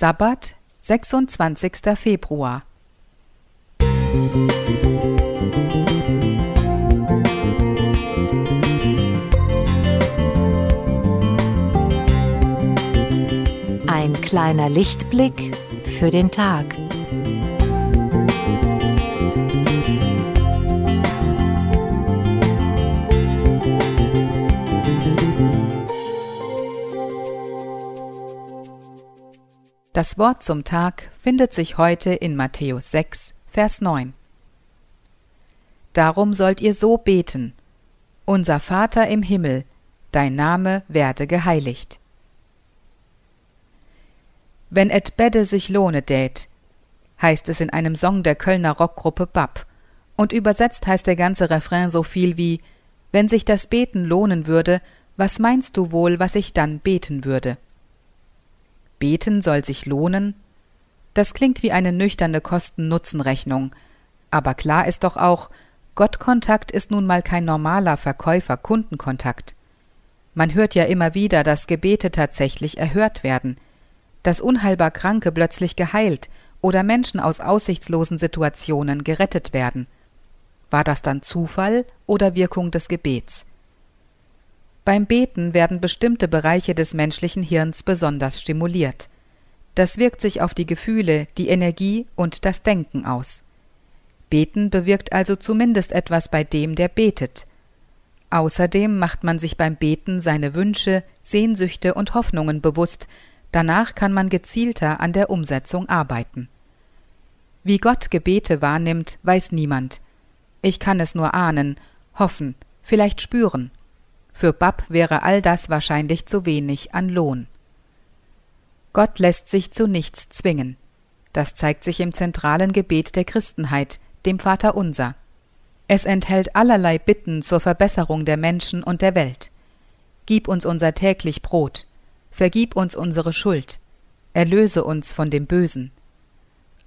Sabbat, 26. Februar. Ein kleiner Lichtblick für den Tag. Das Wort zum Tag findet sich heute in Matthäus 6, Vers 9. Darum sollt ihr so beten, Unser Vater im Himmel, dein Name werde geheiligt. Wenn et bedde sich lohne dät, heißt es in einem Song der Kölner Rockgruppe Bab, und übersetzt heißt der ganze Refrain so viel wie Wenn sich das Beten lohnen würde, was meinst du wohl, was ich dann beten würde? Beten soll sich lohnen? Das klingt wie eine nüchterne Kosten-Nutzen-Rechnung. Aber klar ist doch auch, Gottkontakt ist nun mal kein normaler Verkäufer-Kundenkontakt. Man hört ja immer wieder, dass Gebete tatsächlich erhört werden, dass unheilbar Kranke plötzlich geheilt oder Menschen aus aussichtslosen Situationen gerettet werden. War das dann Zufall oder Wirkung des Gebets? Beim Beten werden bestimmte Bereiche des menschlichen Hirns besonders stimuliert. Das wirkt sich auf die Gefühle, die Energie und das Denken aus. Beten bewirkt also zumindest etwas bei dem, der betet. Außerdem macht man sich beim Beten seine Wünsche, Sehnsüchte und Hoffnungen bewusst, danach kann man gezielter an der Umsetzung arbeiten. Wie Gott Gebete wahrnimmt, weiß niemand. Ich kann es nur ahnen, hoffen, vielleicht spüren. Für Bab wäre all das wahrscheinlich zu wenig an Lohn. Gott lässt sich zu nichts zwingen. Das zeigt sich im zentralen Gebet der Christenheit, dem Vater Unser. Es enthält allerlei Bitten zur Verbesserung der Menschen und der Welt. Gib uns unser täglich Brot, vergib uns unsere Schuld, erlöse uns von dem Bösen.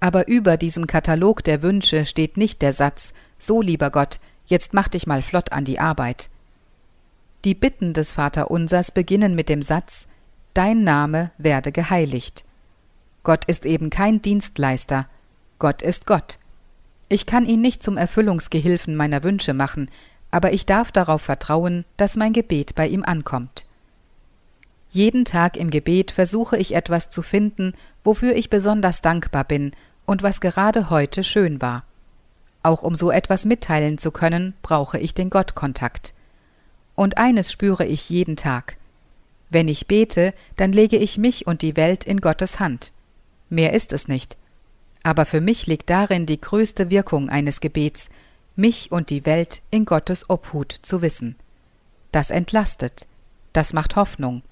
Aber über diesem Katalog der Wünsche steht nicht der Satz, so lieber Gott, jetzt mach dich mal flott an die Arbeit. Die Bitten des Vaterunsers beginnen mit dem Satz Dein Name werde geheiligt. Gott ist eben kein Dienstleister, Gott ist Gott. Ich kann ihn nicht zum Erfüllungsgehilfen meiner Wünsche machen, aber ich darf darauf vertrauen, dass mein Gebet bei ihm ankommt. Jeden Tag im Gebet versuche ich etwas zu finden, wofür ich besonders dankbar bin und was gerade heute schön war. Auch um so etwas mitteilen zu können, brauche ich den Gottkontakt. Und eines spüre ich jeden Tag. Wenn ich bete, dann lege ich mich und die Welt in Gottes Hand. Mehr ist es nicht. Aber für mich liegt darin die größte Wirkung eines Gebets, mich und die Welt in Gottes Obhut zu wissen. Das entlastet, das macht Hoffnung.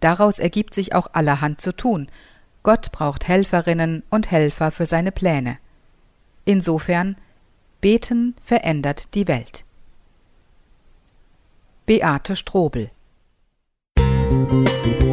Daraus ergibt sich auch allerhand zu tun. Gott braucht Helferinnen und Helfer für seine Pläne. Insofern, Beten verändert die Welt. Beate Strobel. Musik